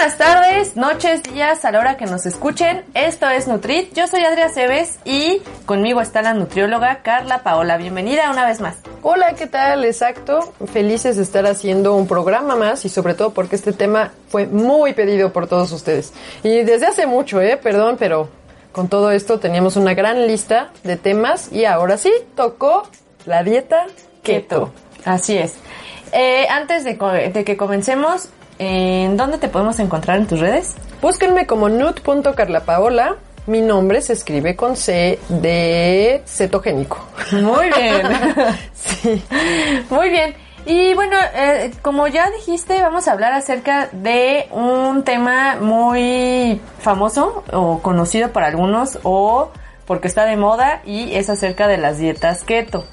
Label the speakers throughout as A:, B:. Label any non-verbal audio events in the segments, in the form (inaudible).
A: Buenas tardes, noches, días, a la hora que nos escuchen. Esto es Nutrit. Yo soy Adria Cebes y conmigo está la nutrióloga Carla Paola. Bienvenida una vez más.
B: Hola, ¿qué tal? Exacto. Felices de estar haciendo un programa más y sobre todo porque este tema fue muy pedido por todos ustedes. Y desde hace mucho, ¿eh? Perdón, pero con todo esto teníamos una gran lista de temas y ahora sí tocó la dieta keto.
A: Así es. Eh, antes de, de que comencemos, ¿En dónde te podemos encontrar en tus redes?
B: Búsquenme como nut.carlapaola. Mi nombre se escribe con C de cetogénico.
A: Muy bien. (laughs) sí. Muy bien. Y bueno, eh, como ya dijiste, vamos a hablar acerca de un tema muy famoso o conocido para algunos o porque está de moda y es acerca de las dietas keto.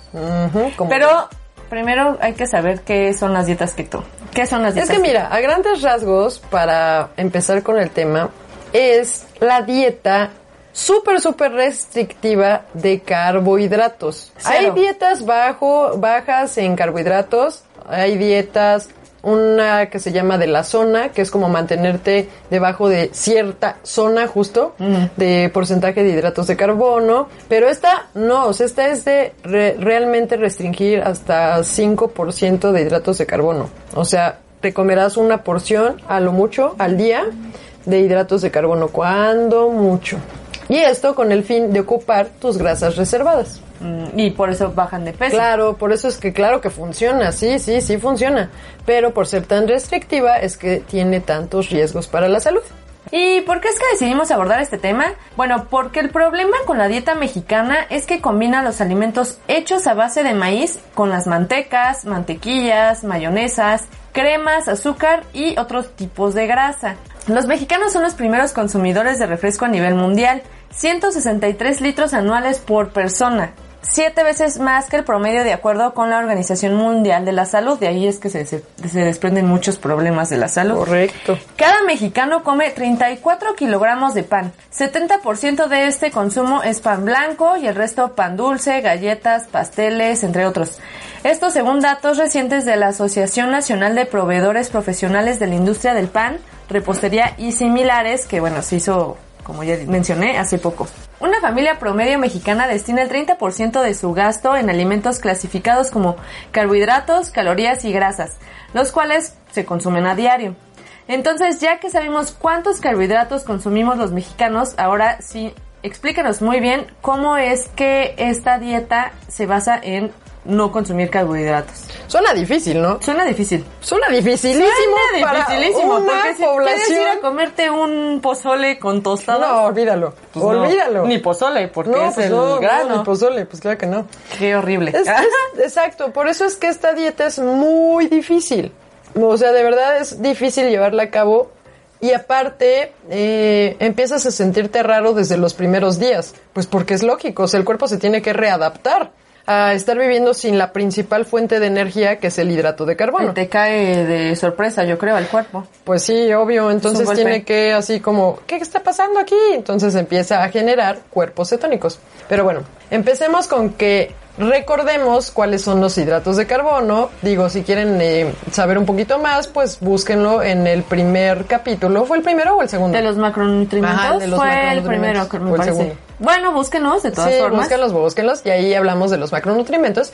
A: Pero primero hay que saber qué son las dietas keto. ¿Qué son las dietas?
B: Es que mira, a grandes rasgos, para empezar con el tema, es la dieta súper, súper restrictiva de carbohidratos. Hay dietas bajo, bajas en carbohidratos, hay dietas, una que se llama de la zona, que es como mantenerte debajo de cierta zona justo de porcentaje de hidratos de carbono, pero esta no, o sea, esta es de realmente restringir hasta 5% de hidratos de carbono. O sea, te comerás una porción a lo mucho al día de hidratos de carbono, cuando mucho. Y esto con el fin de ocupar tus grasas reservadas.
A: Mm, y por eso bajan de peso.
B: Claro, por eso es que claro que funciona, sí, sí, sí funciona. Pero por ser tan restrictiva es que tiene tantos riesgos para la salud.
A: ¿Y por qué es que decidimos abordar este tema? Bueno, porque el problema con la dieta mexicana es que combina los alimentos hechos a base de maíz con las mantecas, mantequillas, mayonesas, cremas, azúcar y otros tipos de grasa. Los mexicanos son los primeros consumidores de refresco a nivel mundial, 163 litros anuales por persona, siete veces más que el promedio de acuerdo con la Organización Mundial de la Salud. De ahí es que se, se, desprenden muchos problemas de la salud.
B: Correcto.
A: Cada mexicano come 34 kilogramos de pan. 70% de este consumo es pan blanco y el resto pan dulce, galletas, pasteles, entre otros. Esto según datos recientes de la Asociación Nacional de Proveedores Profesionales de la Industria del Pan, Repostería y similares, que bueno, se hizo como ya mencioné hace poco. Una familia promedio mexicana destina el 30% de su gasto en alimentos clasificados como carbohidratos, calorías y grasas, los cuales se consumen a diario. Entonces, ya que sabemos cuántos carbohidratos consumimos los mexicanos, ahora sí, explícanos muy bien cómo es que esta dieta se basa en no consumir carbohidratos.
B: Suena difícil, ¿no?
A: Suena difícil.
B: Suena dificilísimo.
A: Suena dificilísimo. Para una porque si población... quieres ir a comerte un pozole con tostadas.
B: No, olvídalo. Pues olvídalo.
A: ni pozole, porque es pues el no, grano.
B: No, ni pozole, pues claro que no.
A: Qué horrible.
B: Es, es, (laughs) exacto, por eso es que esta dieta es muy difícil. O sea, de verdad es difícil llevarla a cabo y aparte, eh, empiezas a sentirte raro desde los primeros días, pues porque es lógico, o sea, el cuerpo se tiene que readaptar a estar viviendo sin la principal fuente de energía que es el hidrato de carbono.
A: te cae de sorpresa, yo creo, al cuerpo.
B: Pues sí, obvio. Entonces tiene que así como, ¿qué está pasando aquí? Entonces empieza a generar cuerpos cetónicos. Pero bueno, empecemos con que Recordemos cuáles son los hidratos de carbono. Digo, si quieren eh, saber un poquito más, pues búsquenlo en el primer capítulo. ¿Fue el primero o el segundo?
A: De los macronutrientes. de los Fue el primero, me parece. El segundo. Bueno, búsquenlos de todas
B: sí,
A: formas.
B: búsquenlos, búsquenlos. Y ahí hablamos de los macronutrientes.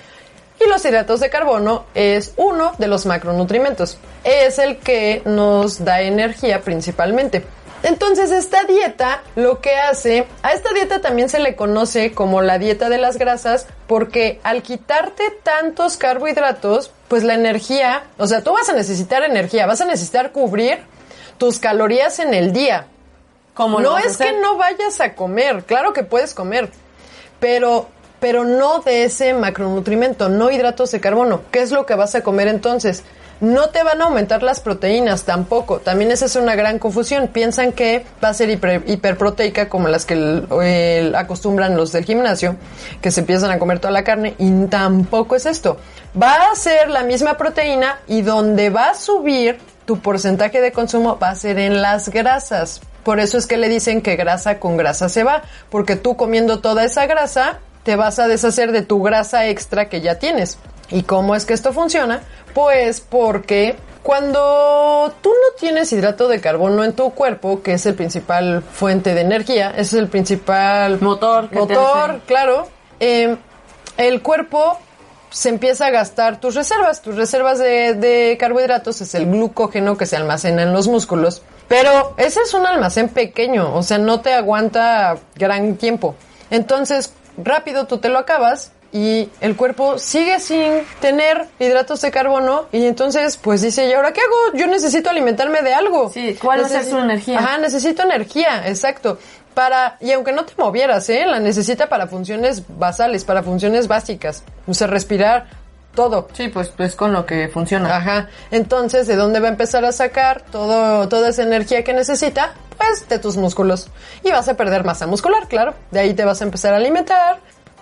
B: Y los hidratos de carbono es uno de los macronutrientes. Es el que nos da energía principalmente. Entonces esta dieta lo que hace, a esta dieta también se le conoce como la dieta de las grasas porque al quitarte tantos carbohidratos, pues la energía, o sea, tú vas a necesitar energía, vas a necesitar cubrir tus calorías en el día. No es que no vayas a comer, claro que puedes comer, pero pero no de ese macronutrimento, no hidratos de carbono. ¿Qué es lo que vas a comer entonces? No te van a aumentar las proteínas tampoco. También esa es una gran confusión. Piensan que va a ser hiperproteica como las que acostumbran los del gimnasio, que se empiezan a comer toda la carne y tampoco es esto. Va a ser la misma proteína y donde va a subir tu porcentaje de consumo va a ser en las grasas. Por eso es que le dicen que grasa con grasa se va, porque tú comiendo toda esa grasa te vas a deshacer de tu grasa extra que ya tienes. ¿Y cómo es que esto funciona? Pues porque cuando tú no tienes hidrato de carbono en tu cuerpo, que es el principal fuente de energía, es el principal
A: motor,
B: motor, claro, eh, el cuerpo se empieza a gastar tus reservas. Tus reservas de, de, carbohidratos es el glucógeno que se almacena en los músculos. Pero ese es un almacén pequeño, o sea, no te aguanta gran tiempo. Entonces, rápido tú te lo acabas y el cuerpo sigue sin tener hidratos de carbono y entonces pues dice, ¿y ahora qué hago? Yo necesito alimentarme de algo.
A: Sí, ¿cuál es su energía?
B: Ajá, necesito energía, exacto. Para, y aunque no te movieras, ¿eh? La necesita para funciones basales, para funciones básicas. O sea, respirar, todo.
A: Sí, pues, pues con lo que funciona.
B: Ajá. Entonces, ¿de dónde va a empezar a sacar todo, toda esa energía que necesita? Pues de tus músculos. Y vas a perder masa muscular, claro. De ahí te vas a empezar a alimentar.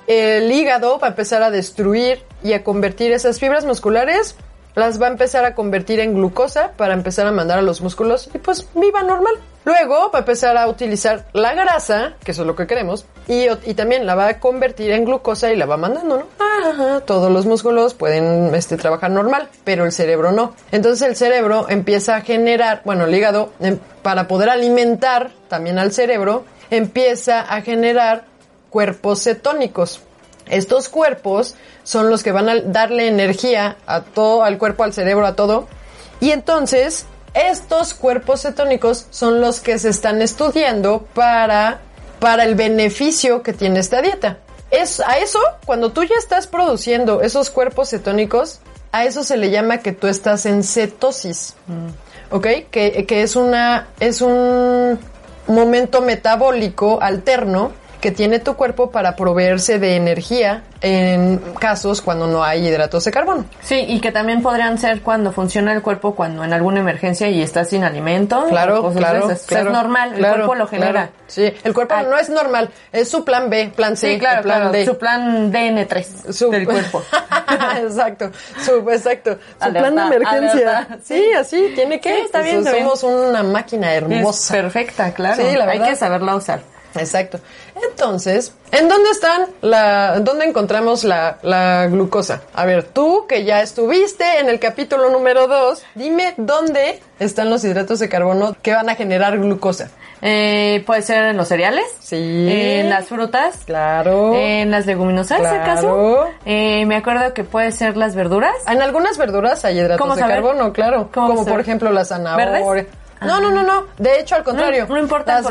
B: El hígado va a empezar a destruir y a convertir esas fibras musculares las va a empezar a convertir en glucosa para empezar a mandar a los músculos y pues viva normal. Luego va a empezar a utilizar la grasa, que eso es lo que queremos, y, y también la va a convertir en glucosa y la va mandando, ¿no? Todos los músculos pueden este, trabajar normal, pero el cerebro no. Entonces el cerebro empieza a generar, bueno, el hígado, em, para poder alimentar también al cerebro, empieza a generar cuerpos cetónicos. Estos cuerpos son los que van a darle energía a todo, al cuerpo, al cerebro, a todo. Y entonces, estos cuerpos cetónicos son los que se están estudiando para, para el beneficio que tiene esta dieta. Es, a eso, cuando tú ya estás produciendo esos cuerpos cetónicos, a eso se le llama que tú estás en cetosis. Mm. ¿Ok? Que, que es una, es un momento metabólico alterno que tiene tu cuerpo para proveerse de energía en casos cuando no hay hidratos de carbono.
A: Sí, y que también podrían ser cuando funciona el cuerpo cuando en alguna emergencia y estás sin alimento.
B: Claro, claro,
A: es normal, el cuerpo lo genera.
B: Sí, el cuerpo no es normal, es su plan B, plan C,
A: sí, claro,
B: plan
A: D. su plan DN3 su, del (laughs) cuerpo.
B: exacto, su, exacto, su plan de emergencia. Sí, así, tiene que.
A: está bien,
B: somos una máquina hermosa.
A: perfecta, claro. Sí, la verdad. Hay que saberla usar.
B: Exacto. Entonces, ¿en dónde están la, dónde encontramos la, la, glucosa? A ver, tú que ya estuviste en el capítulo número 2, dime dónde están los hidratos de carbono que van a generar glucosa.
A: Eh, puede ser en los cereales.
B: Sí.
A: En las frutas.
B: Claro.
A: En las leguminosas,
B: claro.
A: ¿acaso? Eh, me acuerdo que puede ser las verduras.
B: En algunas verduras hay hidratos de carbono, claro. Como por ejemplo la zanahoria. No, no, no, no. De hecho, al contrario.
A: No, importa.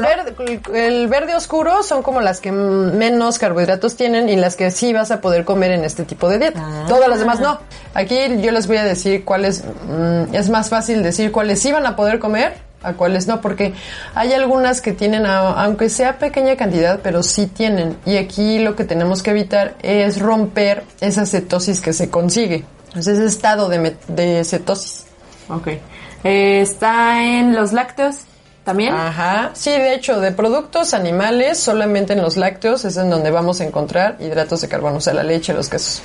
B: el, verde oscuro son como las que menos carbohidratos tienen y las que sí vas a poder comer en este tipo de dieta. Ah. Todas las demás no. Aquí yo les voy a decir cuáles. Mm, es más fácil decir cuáles sí van a poder comer a cuáles no, porque hay algunas que tienen, aunque sea pequeña cantidad, pero sí tienen. Y aquí lo que tenemos que evitar es romper esa cetosis que se consigue. Entonces, ese estado de, de cetosis.
A: Ok. Eh, está en los lácteos también.
B: Ajá. Sí, de hecho, de productos animales, solamente en los lácteos es en donde vamos a encontrar hidratos de carbono, o sea, la leche, los quesos.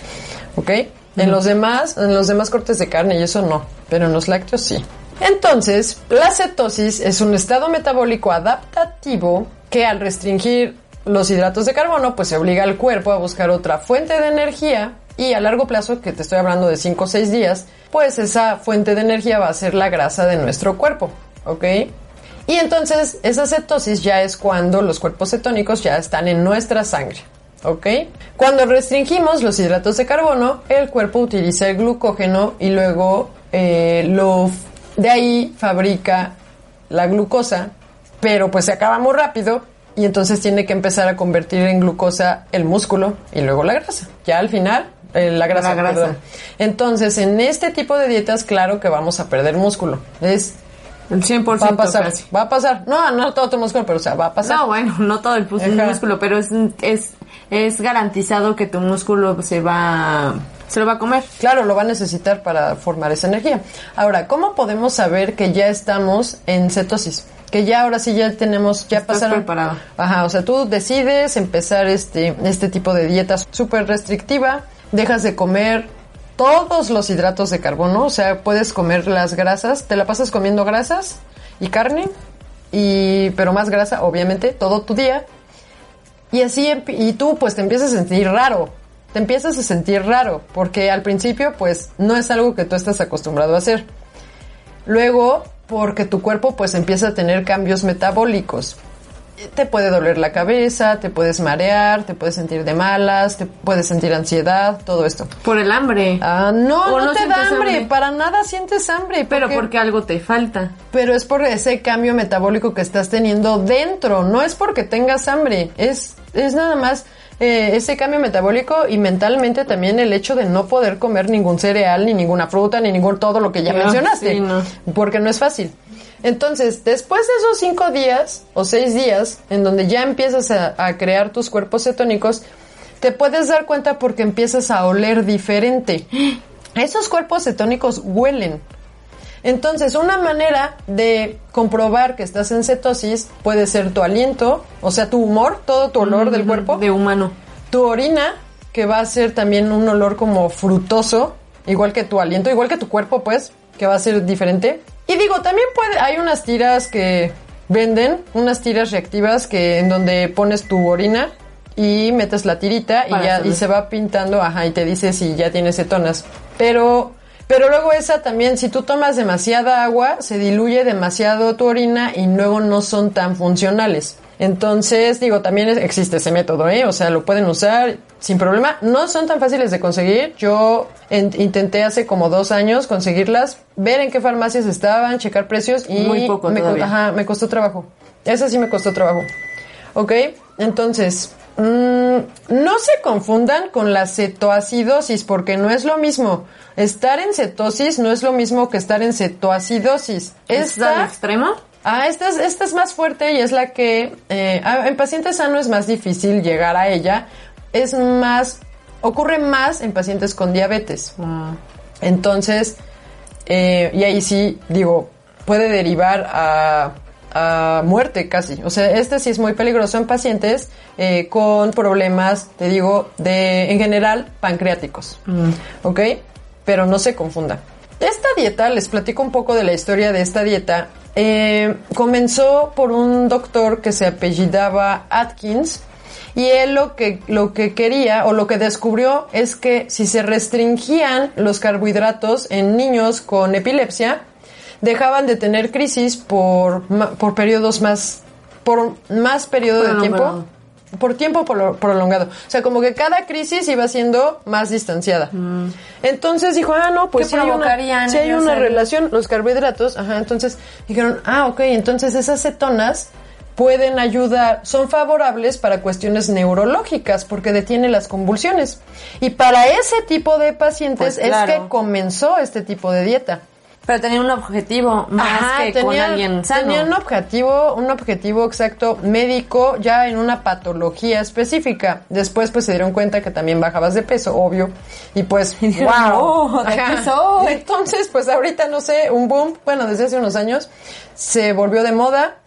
B: ¿Ok? En los demás, en los demás cortes de carne y eso no, pero en los lácteos sí. Entonces, la cetosis es un estado metabólico adaptativo que al restringir los hidratos de carbono, pues se obliga al cuerpo a buscar otra fuente de energía y a largo plazo, que te estoy hablando de 5 o 6 días, pues esa fuente de energía va a ser la grasa de nuestro cuerpo, ¿ok? Y entonces esa cetosis ya es cuando los cuerpos cetónicos ya están en nuestra sangre, ¿ok? Cuando restringimos los hidratos de carbono, el cuerpo utiliza el glucógeno y luego eh, lo de ahí fabrica la glucosa, pero pues se acaba rápido y entonces tiene que empezar a convertir en glucosa el músculo y luego la grasa. Ya al final eh, la grasa, Perdón. Entonces, en este tipo de dietas, claro que vamos a perder músculo. Es
A: el 100%
B: va a pasar, va a pasar. No, no todo tu músculo, pero o sea, va a pasar.
A: No, bueno, no todo el músculo, pero es, es, es garantizado que tu músculo se va se lo va a comer.
B: Claro, lo va a necesitar para formar esa energía. Ahora, ¿cómo podemos saber que ya estamos en cetosis? Que ya ahora sí ya tenemos, ya
A: Estás
B: pasaron.
A: preparado.
B: Ajá, o sea, tú decides empezar este, este tipo de dieta súper restrictiva, dejas de comer todos los hidratos de carbono, o sea, puedes comer las grasas, te la pasas comiendo grasas y carne, y, pero más grasa, obviamente, todo tu día. Y así, y tú pues te empiezas a sentir raro, te empiezas a sentir raro, porque al principio pues no es algo que tú estás acostumbrado a hacer. Luego, porque tu cuerpo pues empieza a tener cambios metabólicos. Te puede doler la cabeza, te puedes marear, te puedes sentir de malas, te puedes sentir ansiedad, todo esto.
A: Por el hambre.
B: Ah, no,
A: ¿O
B: no,
A: no
B: te da hambre,
A: hambre?
B: para nada sientes hambre.
A: pero porque algo te falta.
B: pero es por ese cambio metabólico que estás teniendo dentro, no es porque tengas hambre, es, es nada más eh, ese cambio metabólico y mentalmente también el hecho de no poder comer ningún cereal, ni ninguna fruta, ni ningún todo lo que ya
A: Ah,
B: mencionaste,
A: sí, no.
B: porque no es fácil. Entonces, después de esos cinco días o seis días, en donde ya empiezas a, a crear tus cuerpos cetónicos, te puedes dar cuenta porque empiezas a oler diferente. (gasps) Esos cuerpos cetónicos huelen. Entonces, una manera de comprobar que estás en cetosis puede ser tu aliento, o sea, tu humor, todo tu olor del cuerpo,
A: De humano.
B: tu orina, que va a ser también un olor como frutoso, igual que tu aliento, igual que tu cuerpo, pues, que va a ser diferente. Y digo, también puede, hay unas tiras que venden, unas tiras reactivas que en donde pones tu orina y metes la tirita y ya
A: saber.
B: y se va pintando, ajá, y te dice si ya tienes cetonas. Pero pero luego esa también, si tú tomas demasiada agua, se diluye demasiado tu orina y luego no son tan funcionales. Entonces, digo, también existe ese método, ¿eh? O sea, lo pueden usar sin problema. No son tan fáciles de conseguir. Yo en- intenté hace como dos años conseguirlas, ver en qué farmacias estaban, checar precios y
A: Muy poco
B: me, co- ajá, me costó trabajo. Esa sí me costó trabajo. ¿Ok? Entonces, no se confundan con la cetoacidosis porque no es lo mismo. Estar en cetosis no es lo mismo que estar en cetoacidosis.
A: ¿Es
B: Esta,
A: extremo?
B: ah, esta, es, esta es más fuerte y es la que eh, ah, en pacientes sanos es más difícil llegar a ella. Es más, ocurre más en pacientes con diabetes. Entonces, eh, y ahí sí, digo, puede derivar a, a muerte casi. O sea, este sí es muy peligroso en pacientes eh, con problemas, te digo, de, en general, pancreáticos. ¿Ok? Pero no se confunda. Esta dieta, les platico un poco de la historia de esta dieta. eh, comenzó por un doctor que se apellidaba Atkins. Y él lo que, lo que quería o lo que descubrió es que si se restringían los carbohidratos en niños con epilepsia, dejaban de tener crisis por, por periodos más, por más periodo de tiempo, por tiempo prolo- prolongado. O sea, como que cada crisis iba siendo más distanciada. Entonces dijo, ah, no, pues
A: ¿Qué
B: sí hay una, sí hay una
A: el-
B: relación, los carbohidratos, ajá, entonces dijeron, ah, ok, entonces esas cetonas pueden ayudar, son favorables para cuestiones neurológicas porque detiene las convulsiones. Y para ese tipo de pacientes
A: Pues claro.
B: es que comenzó este tipo de dieta.
A: Pero tenía un objetivo más
B: Ajá,
A: que con alguien sano.
B: Tenía un objetivo, un objetivo exacto médico ya en una patología específica. Después pues se dieron cuenta que también bajabas de peso, obvio. Y pues, (laughs) wow.
A: "Oh, ¿de qué soy?"
B: Entonces pues ahorita no sé, un boom, bueno, desde hace unos años se volvió de moda.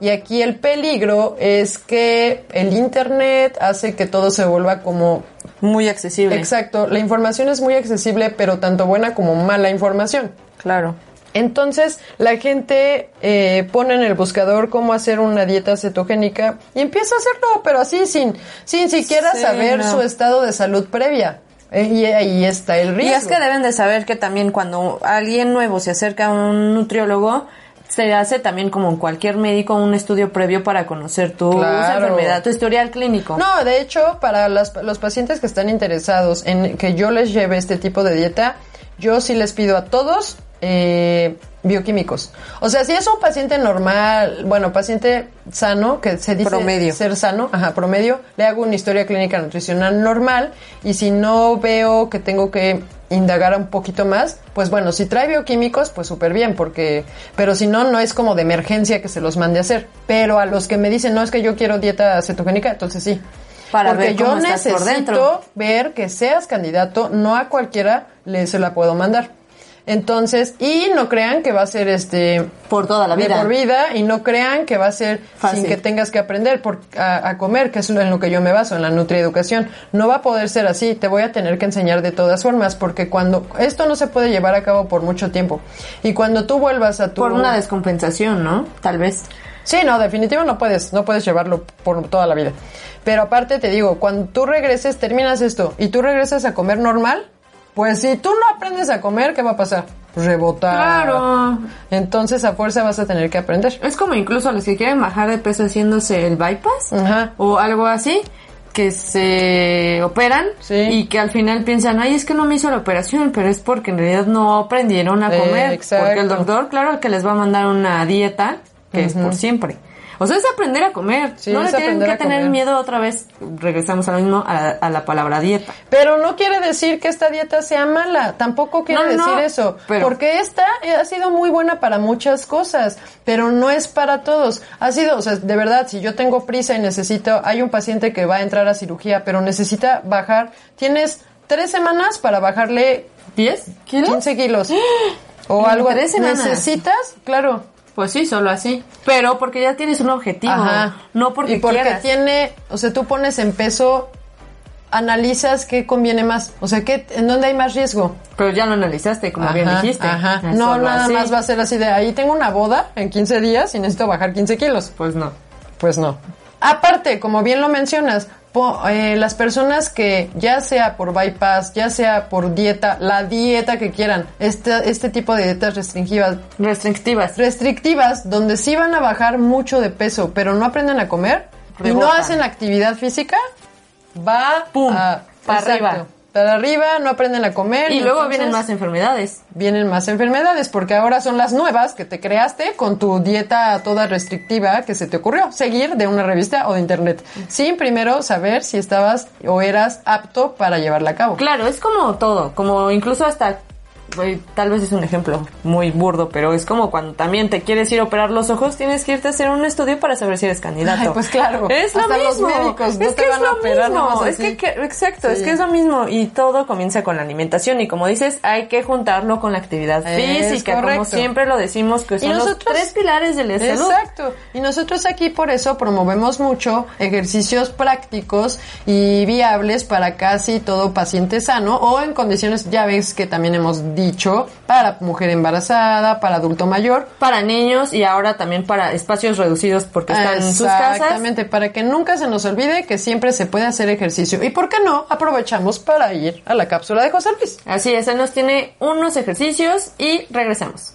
B: Y aquí el peligro es que el internet hace que todo se vuelva como
A: Muy accesible.
B: Exacto, la información es muy accesible, pero tanto buena como mala información.
A: Claro.
B: Entonces, la gente eh, pone en el buscador cómo hacer una dieta cetogénica y empieza a hacerlo, pero así, sin, sin siquiera
A: Sí,
B: saber
A: no.
B: su estado de salud previa. Eh, y ahí está el riesgo.
A: Y es que deben de saber que también cuando alguien nuevo se acerca a un nutriólogo, se hace también como en cualquier médico un estudio previo para conocer tu
B: Claro.
A: enfermedad, tu historial clínico.
B: No, de hecho, para las- los pacientes que están interesados en que yo les lleve este tipo de dieta, yo sí les pido a todos eh, bioquímicos. O sea, si es un paciente normal, bueno, paciente sano, que se dice
A: Promedio.
B: ser sano, ajá, promedio, le hago una historia clínica nutricional normal y si no veo que tengo que indagar un poquito más, pues bueno, si trae bioquímicos, pues súper bien, porque, pero si no, no es como de emergencia que se los mande a hacer. Pero a los que me dicen, no, es que yo quiero dieta cetogénica, entonces sí. Para Porque ver yo necesito ver que seas candidato, no a cualquiera le se la puedo mandar. Entonces, y no crean que va a ser este
A: por toda la vida.
B: por vida y no crean que va a ser sin que tengas que aprender por, a, comer, que es en lo que yo me baso, en la nutrieducación. No va a poder ser así, te voy a tener que enseñar de todas formas porque cuando esto no se puede llevar a cabo por mucho tiempo y cuando tú vuelvas a tu
A: por una descompensación, ¿no? Tal vez.
B: Sí, no, definitivo no puedes, no puedes llevarlo por toda la vida. Pero aparte te digo, cuando tú regreses, terminas esto y tú regresas a comer normal, pues si tú no aprendes a comer, ¿qué va a pasar? Rebotar.
A: Claro.
B: Entonces a fuerza vas a tener que aprender.
A: Es como incluso los que quieren bajar de peso haciéndose el bypass o algo así que se operan y que al final piensan, ay, es que no me hizo la operación, pero es porque en realidad no aprendieron a comer. porque el doctor, claro, que les va a mandar una dieta que es por siempre. O sea, es aprender a comer. no le tienen que tener miedo otra vez. Regresamos a lo mismo, a la, palabra dieta.
B: Pero no quiere decir que esta dieta sea mala. Tampoco quiere decir eso. Porque esta ha sido muy buena para muchas cosas, pero no es para todos. Ha sido, o sea, de verdad, si yo tengo prisa y necesito, hay un paciente que va a entrar a cirugía, pero necesita bajar, tienes tres semanas para bajarle
A: 10 kilos,
B: 15 kilos. (gasps) O algo.
A: ¿Tres semanas?
B: Necesitas, claro,
A: pues sí, solo así. Pero porque ya tienes un objetivo, no porque
B: Y porque tiene, o sea, tú pones en peso, analizas qué conviene más, o sea, qué, en dónde hay más riesgo.
A: Pero ya lo analizaste, como bien dijiste.
B: Ajá. No, nada más va a ser así de, ahí tengo una boda en 15 días y necesito bajar 15 kilos.
A: Pues no.
B: Pues no. Aparte, como bien lo mencionas, eh, las personas que ya sea por bypass, ya sea por dieta, la dieta que quieran, este, este tipo de dietas restringidas.
A: Restrictivas.
B: Restrictivas, donde sí van a bajar mucho de peso, pero no aprenden a comer y no hacen actividad física, va
A: Pum, para arriba
B: para arriba, no aprenden a comer.
A: Y, luego vienen más enfermedades.
B: Vienen más enfermedades, porque ahora son las nuevas que te creaste con tu dieta toda restrictiva que se te ocurrió seguir de una revista o de internet, sin primero saber si estabas o eras apto para llevarla a cabo.
A: Claro, es como todo, como incluso hasta tal vez es un ejemplo muy burdo, pero es como cuando también te quieres ir a operar los ojos, tienes que irte a hacer un estudio para saber si eres candidato.
B: pues claro.
A: Es lo mismo.
B: Los médicos no es que es lo
A: mismo. Es que, exacto, es que es lo mismo y todo comienza con la alimentación y como dices, hay que juntarlo con la actividad física, como siempre lo decimos que son los tres pilares de la salud.
B: Exacto. Y nosotros aquí por eso promovemos mucho ejercicios prácticos y viables para casi todo paciente sano o en condiciones ya ves que también hemos dicho, para mujer embarazada, para adulto mayor.
A: Para niños y ahora también para espacios reducidos porque están en sus casas.
B: Exactamente, para que nunca se nos olvide que siempre se puede hacer ejercicio. ¿Y por qué no? Aprovechamos para ir a la cápsula de José Luis.
A: Así es, él nos tiene unos ejercicios y regresamos.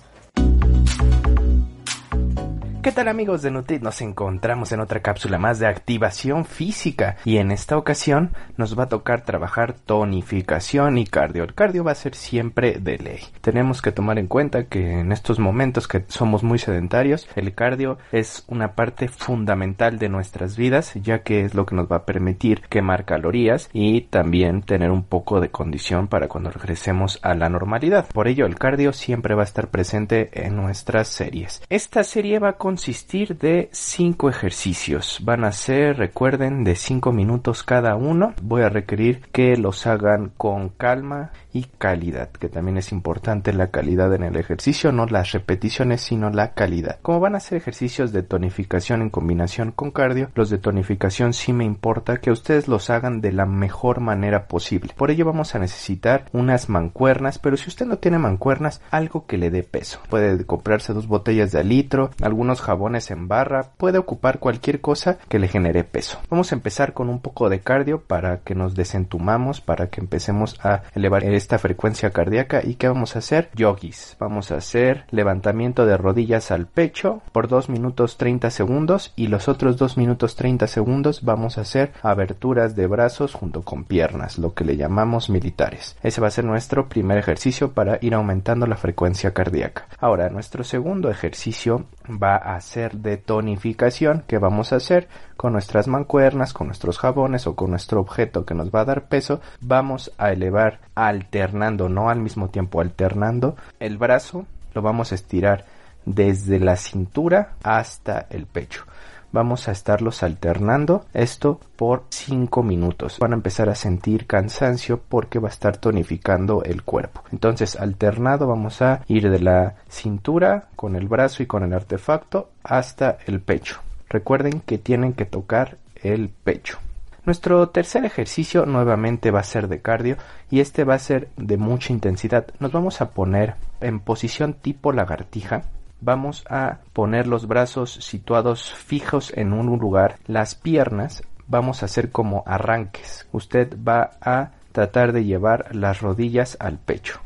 C: ¿Qué tal amigos de Nutrit? Nos encontramos en otra cápsula más de activación física y en esta ocasión nos va a tocar trabajar tonificación y cardio. El cardio va a ser siempre de ley. Tenemos que tomar en cuenta que en estos momentos que somos muy sedentarios, el cardio es una parte fundamental de nuestras vidas ya que es lo que nos va a permitir quemar calorías y también tener un poco de condición para cuando regresemos a la normalidad. Por ello el cardio siempre va a estar presente en nuestras series. Esta serie va con consistir de cinco ejercicios. Van a ser, recuerden, de cinco minutos cada uno. Voy a requerir que los hagan con calma y calidad, que también es importante la calidad en el ejercicio, no las repeticiones, sino la calidad. Como van a ser ejercicios de tonificación en combinación con cardio, los de tonificación sí me importa que ustedes los hagan de la mejor manera posible. Por ello vamos a necesitar unas mancuernas, pero si usted no tiene mancuernas, algo que le dé peso. Puede comprarse dos botellas de litro, algunos jabones en barra, puede ocupar cualquier cosa que le genere peso. Vamos a empezar con un poco de cardio para que nos desentumamos, para que empecemos a elevar esta frecuencia cardíaca y qué vamos a hacer? Yogis. Vamos a hacer levantamiento de rodillas al pecho por 2 minutos 30 segundos y los otros 2 minutos 30 segundos vamos a hacer aberturas de brazos junto con piernas, lo que le llamamos militares. Ese va a ser nuestro primer ejercicio para ir aumentando la frecuencia cardíaca. Ahora, nuestro segundo ejercicio va a ser de tonificación que vamos a hacer con nuestras mancuernas, con nuestros jabones o con nuestro objeto que nos va a dar peso, vamos a elevar alternando, no al mismo tiempo alternando el brazo, lo vamos a estirar desde la cintura hasta el pecho. Vamos a estarlos alternando esto por 5 minutos. Van a empezar a sentir cansancio porque va a estar tonificando el cuerpo. Entonces, alternado vamos a ir de la cintura con el brazo y con el artefacto hasta el pecho. Recuerden que tienen que tocar el pecho. Nuestro tercer ejercicio nuevamente va a ser de cardio y este va a ser de mucha intensidad. Nos vamos a poner en posición tipo lagartija. Vamos a poner los brazos situados fijos en un lugar, las piernas vamos a hacer como arranques. Usted va a tratar de llevar las rodillas al pecho,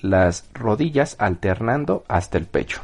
C: las rodillas alternando hasta el pecho.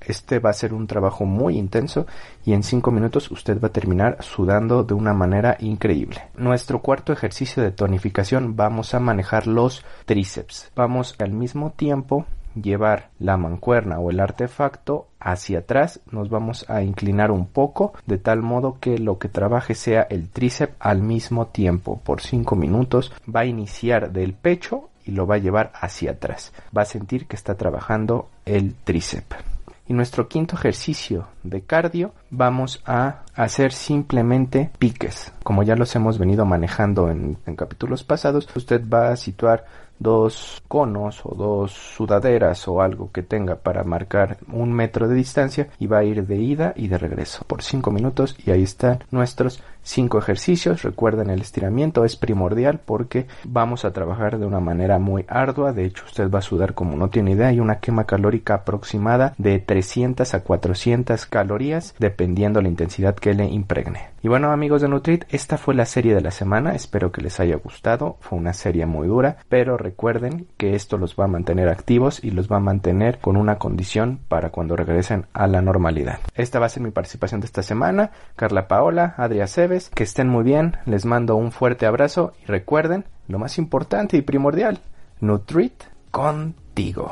C: Este va a ser un trabajo muy intenso y en 5 minutos usted va a terminar sudando de una manera increíble. Nuestro cuarto ejercicio de tonificación vamos a manejar los tríceps. Vamos al mismo tiempo llevar la mancuerna o el artefacto hacia atrás, nos vamos a inclinar un poco de tal modo que lo que trabaje sea el tríceps al mismo tiempo. Por 5 minutos va a iniciar del pecho y lo va a llevar hacia atrás. Va a sentir que está trabajando el tríceps. Y nuestro quinto ejercicio de cardio vamos a hacer simplemente piques. Como ya los hemos venido manejando en, en capítulos pasados, usted va a situar dos conos o dos sudaderas o algo que tenga para marcar un metro de distancia y va a ir de ida y de regreso por cinco minutos y ahí están nuestros cinco ejercicios. Recuerden el estiramiento es primordial porque vamos a trabajar de una manera muy ardua. De hecho usted va a sudar como no tiene idea. Hay una quema calórica aproximada de 300 a 400 calorías dependiendo la intensidad que le impregne. Y bueno amigos de Nutrit, esta fue la serie de la semana. Espero que les haya gustado. Fue una serie muy dura, pero recuerden que esto los va a mantener activos y los va a mantener con una condición para cuando regresen a la normalidad. Esta va a ser mi participación de esta semana. Carla Paola, Adria Que estén muy bien, les mando un fuerte abrazo y recuerden lo más importante y primordial, Nutrit contigo.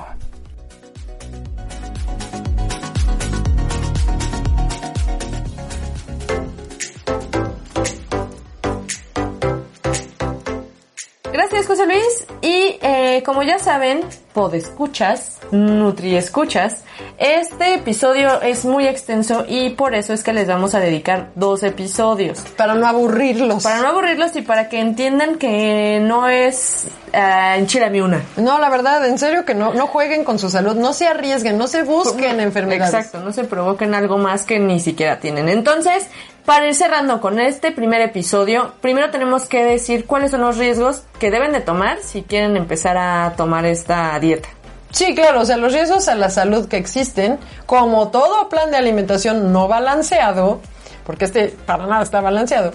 A: Gracias, José Luis. Y eh, como ya saben, podescuchas, nutriescuchas, este episodio es muy extenso y por eso es que les vamos a dedicar dos episodios.
B: Para no aburrirlos.
A: Para no aburrirlos y para que entiendan que no es uh, enchilame una.
B: No, la verdad, en serio que no, no jueguen con su salud, no se arriesguen, no se busquen enfermedades.
A: Exacto, no se provoquen algo más que ni siquiera tienen. Entonces, para ir cerrando con este primer episodio, primero tenemos que decir cuáles son los riesgos que deben de tomar si quieren empezar a tomar esta dieta.
B: Sí, claro, o sea, los riesgos a la salud que existen, como todo plan de alimentación no balanceado, porque este para nada está balanceado,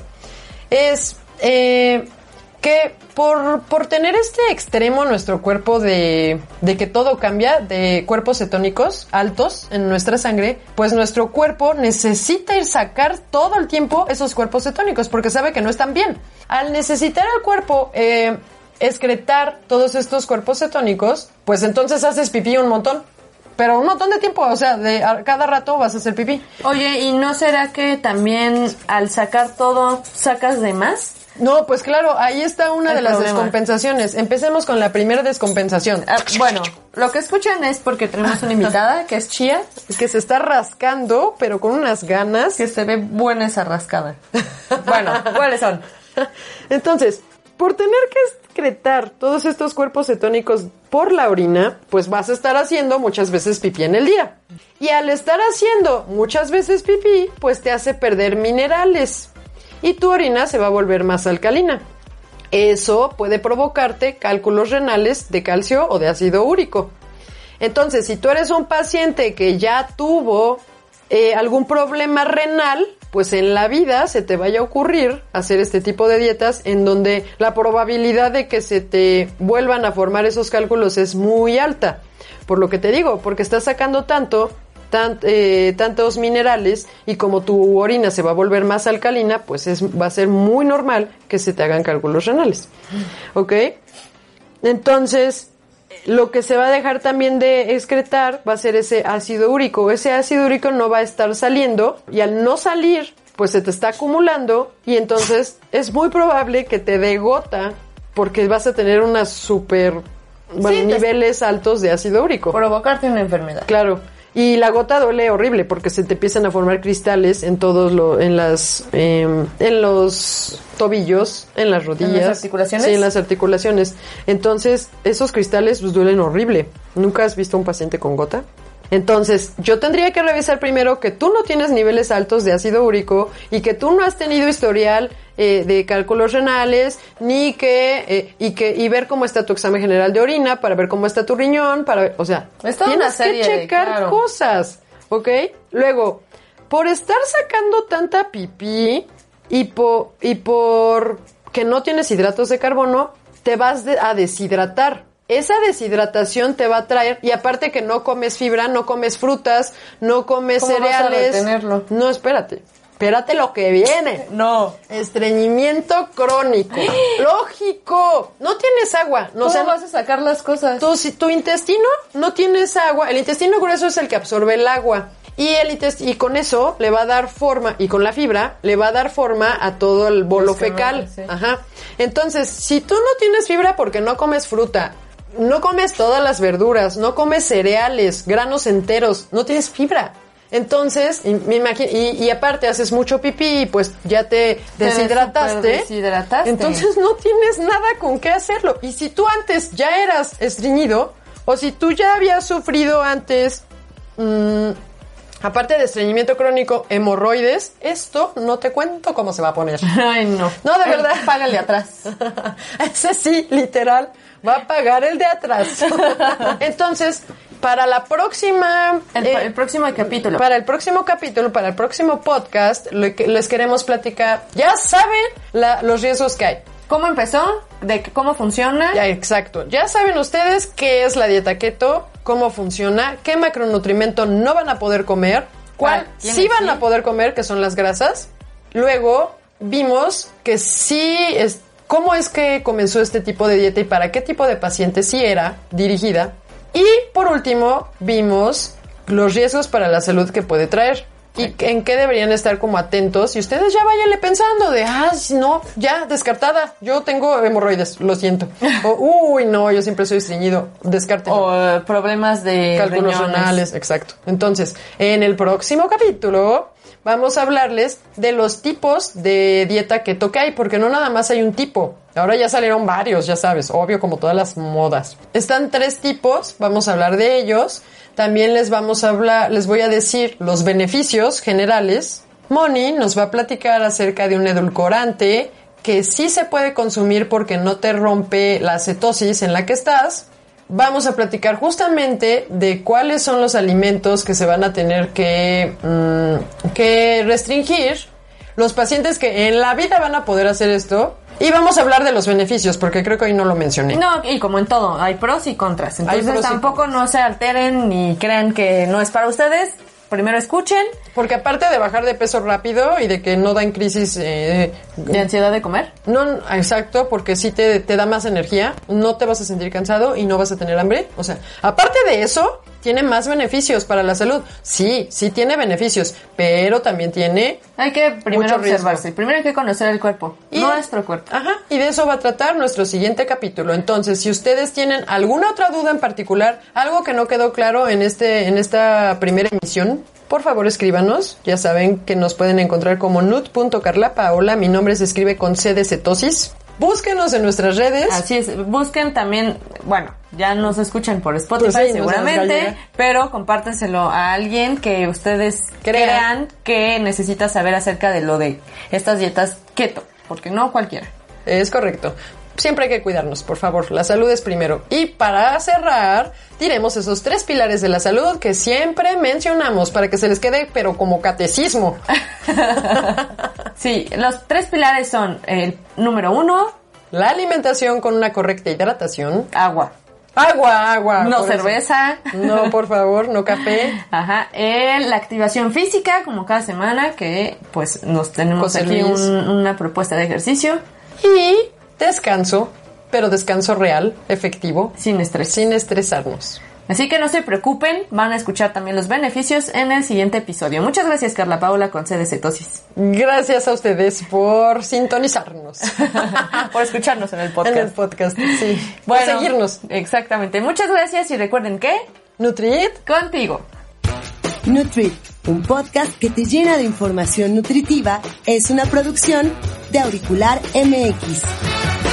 B: es eh, que por, por tener este extremo en nuestro cuerpo de, de que todo cambia, de cuerpos cetónicos altos en nuestra sangre, pues nuestro cuerpo necesita ir sacar todo el tiempo esos cuerpos cetónicos porque sabe que no están bien. Al necesitar el cuerpo eh, excretar todos estos cuerpos cetónicos, pues entonces haces pipí un montón. Pero un montón de tiempo, o sea, de a cada rato vas a hacer pipí.
A: Oye, ¿y no será que también al sacar todo sacas de más?
B: No, pues claro, ahí está una
A: El
B: de las
A: problema.
B: descompensaciones. Empecemos con la primera descompensación.
A: Ah, bueno, lo que escuchan es porque tenemos una invitada que es Chia,
B: Que se está rascando, pero con unas ganas.
A: que se ve buena esa rascada. (laughs) Bueno, ¿cuáles son? (laughs)
B: Entonces, por tener que excretar todos estos cuerpos cetónicos por la orina, pues vas a estar haciendo muchas veces pipí en el día. Y al estar haciendo muchas veces pipí, pues te hace perder minerales. Y tu orina se va a volver más alcalina. Eso puede provocarte cálculos renales de calcio o de ácido úrico. Entonces, si tú eres un paciente que ya tuvo eh, algún problema renal, pues en la vida se te vaya a ocurrir hacer este tipo de dietas en donde la probabilidad de que se te vuelvan a formar esos cálculos es muy alta. Por lo que te digo, porque estás sacando tanto, tan- eh, tantos minerales y como tu orina se va a volver más alcalina, pues es, va a ser muy normal que se te hagan cálculos renales. ¿Ok? Entonces, lo que se va a dejar también de excretar va a ser ese ácido úrico. Ese ácido úrico no va a estar saliendo y al no salir, pues se te está acumulando y entonces es muy probable que te dé gota porque vas a tener unas super bueno,
A: Sí, te-
B: niveles altos de ácido úrico.
A: Provocarte una enfermedad.
B: Claro. Y la gota duele horrible porque se te empiezan a formar cristales en todos los, en las, em, en los tobillos, en las rodillas.
A: ¿En las articulaciones?
B: Sí, en las articulaciones. Entonces, esos cristales pues duelen horrible. ¿Nunca has visto a un paciente con gota? Entonces, yo tendría que revisar primero que tú no tienes niveles altos de ácido úrico y que tú no has tenido historial eh, de cálculos renales, ni que, eh, y que, y ver cómo está tu examen general de orina, para ver cómo está tu riñón, para ver, o sea, tienes
A: serie
B: que checar
A: claro.
B: cosas, ¿ok? Luego, por estar sacando tanta pipí y por, y por que no tienes hidratos de carbono, te vas de- a deshidratar. Esa deshidratación te va a traer, y aparte que no comes fibra, no comes frutas, no comes
A: ¿Cómo vas a
B: cereales.
A: retenerlo?
B: No, espérate. Espérate lo que viene.
A: No.
B: Estreñimiento crónico. (gasps) Lógico. No tienes agua. No,
A: ¿Cómo
B: o sea,
A: vas a sacar las cosas?
B: tu, si tu intestino no tienes agua, el intestino grueso es el que absorbe el agua. Y, el intest- y con eso le va a dar forma, y con la fibra, le va a dar forma a todo el bolo
A: que
B: fecal.
A: no, sí.
B: Ajá. Entonces, si tú no tienes fibra porque no comes fruta, no comes todas las verduras, no comes cereales, granos enteros, no tienes fibra. Entonces, y, me imagino, y, y aparte haces mucho pipí y pues ya te
A: Te
B: deshidrataste.
A: deshidrataste.
B: Entonces no tienes nada con qué hacerlo. Y si tú antes ya eras estreñido, o si tú ya habías sufrido antes, mm, aparte de estreñimiento crónico, hemorroides, esto no te cuento cómo se va a poner. (laughs)
A: Ay, no.
B: No, de verdad. (laughs)
A: Págale atrás. (laughs)
B: Ese sí, literal, va a pagar el de atrás. Entonces, para la próxima...
A: El,
B: eh,
A: el próximo capítulo.
B: para el próximo capítulo, para el próximo podcast, lo que les queremos platicar. Ya saben la- los riesgos que hay.
A: ¿Cómo empezó? ¿De cómo funciona?
B: Ya, exacto. Ya saben ustedes qué es la dieta keto, cómo funciona, qué macronutrimento no van a poder comer, cuál
A: quienes
B: sí van
A: sí.
B: a poder comer, que son las grasas. Luego vimos que sí es cómo es que comenzó este tipo de dieta y para qué tipo de paciente sí era dirigida. Y por último, vimos los riesgos para la salud que puede traer. Y en qué deberían estar como atentos. Y ustedes ya váyanle pensando de, ah, no, ya, descartada. Yo tengo hemorroides, lo siento. (laughs) O, uy, no, yo siempre soy estreñido. Descártenlo.
A: O eh, problemas de
B: Cálculos renales, exacto. Entonces, en el próximo capítulo vamos a hablarles de los tipos de dieta que hay, porque no nada más hay un tipo. Ahora ya salieron varios, ya sabes, obvio como todas las modas. Están tres tipos, vamos a hablar de ellos. También les vamos a hablar, les voy a decir los beneficios generales. Moni nos va a platicar acerca de un edulcorante que sí se puede consumir porque no te rompe la cetosis en la que estás vamos a platicar justamente de cuáles son los alimentos que se van a tener que, mm, que restringir. Los pacientes que en la vida van a poder hacer esto. Y vamos a hablar de los beneficios, porque creo que hoy no lo mencioné.
A: No, y como en todo, hay pros y contras. Entonces
B: y
A: tampoco no se alteren ni crean que no es para ustedes. Primero escuchen
B: Porque aparte de bajar de peso rápido y de que no dan crisis, eh,
A: de ansiedad de comer.
B: no, exacto, porque sí te, te da más energía, no te vas a sentir cansado y no vas a tener hambre. O sea, aparte de eso, tiene más beneficios para la salud. Sí, sí tiene beneficios, pero también tiene
A: Hay que primero
B: riesgo.
A: observarse. Primero hay que conocer el cuerpo.
B: Y-
A: nuestro cuerpo.
B: Ajá, y de eso va a tratar nuestro siguiente capítulo. Entonces, si ustedes tienen alguna otra duda en particular, algo que no quedó claro en este en esta primera emisión, por favor escríbanos. Ya saben que nos pueden encontrar como nut.carlapaola. Mi nombre se escribe con C de cetosis. Búsquenos en nuestras redes.
A: Así es, busquen también, bueno, ya nos escuchan por Spotify
B: Pues sí, nos
A: seguramente, pero compártenselo a alguien que ustedes
B: Crean.
A: crean que necesita saber acerca de lo de estas dietas keto, porque no cualquiera.
B: Es correcto. Siempre hay que cuidarnos, por favor. La salud es primero. Y para cerrar, diremos esos tres pilares de la salud que siempre mencionamos para que se les quede, pero como catecismo. (laughs) (laughs)
A: Sí, los tres pilares son el número uno,
B: La alimentación con una correcta hidratación.
A: agua.
B: Agua, agua.
A: No
B: eso.
A: cerveza.
B: No, por favor, no café. (laughs)
A: Ajá, eh, la activación física, como cada semana, que pues nos tenemos
B: José
A: aquí un- una propuesta de ejercicio
B: Y descanso, pero descanso real, efectivo,
A: sin estrés.
B: sin estresarnos.
A: Así que no se preocupen, van a escuchar también los beneficios en el siguiente episodio. Muchas gracias, Carla Paula, con C de cetosis,
B: Gracias a ustedes por sintonizarnos (laughs)
A: por escucharnos en el
B: en el
A: podcast.
B: podcast. Sí.
A: Bueno,
B: por seguirnos.
A: Exactamente. Muchas gracias y recuerden que
B: Nutrit.
A: contigo.
D: Nutrit, un podcast que te llena de información nutritiva, es una producción de Auricular MX.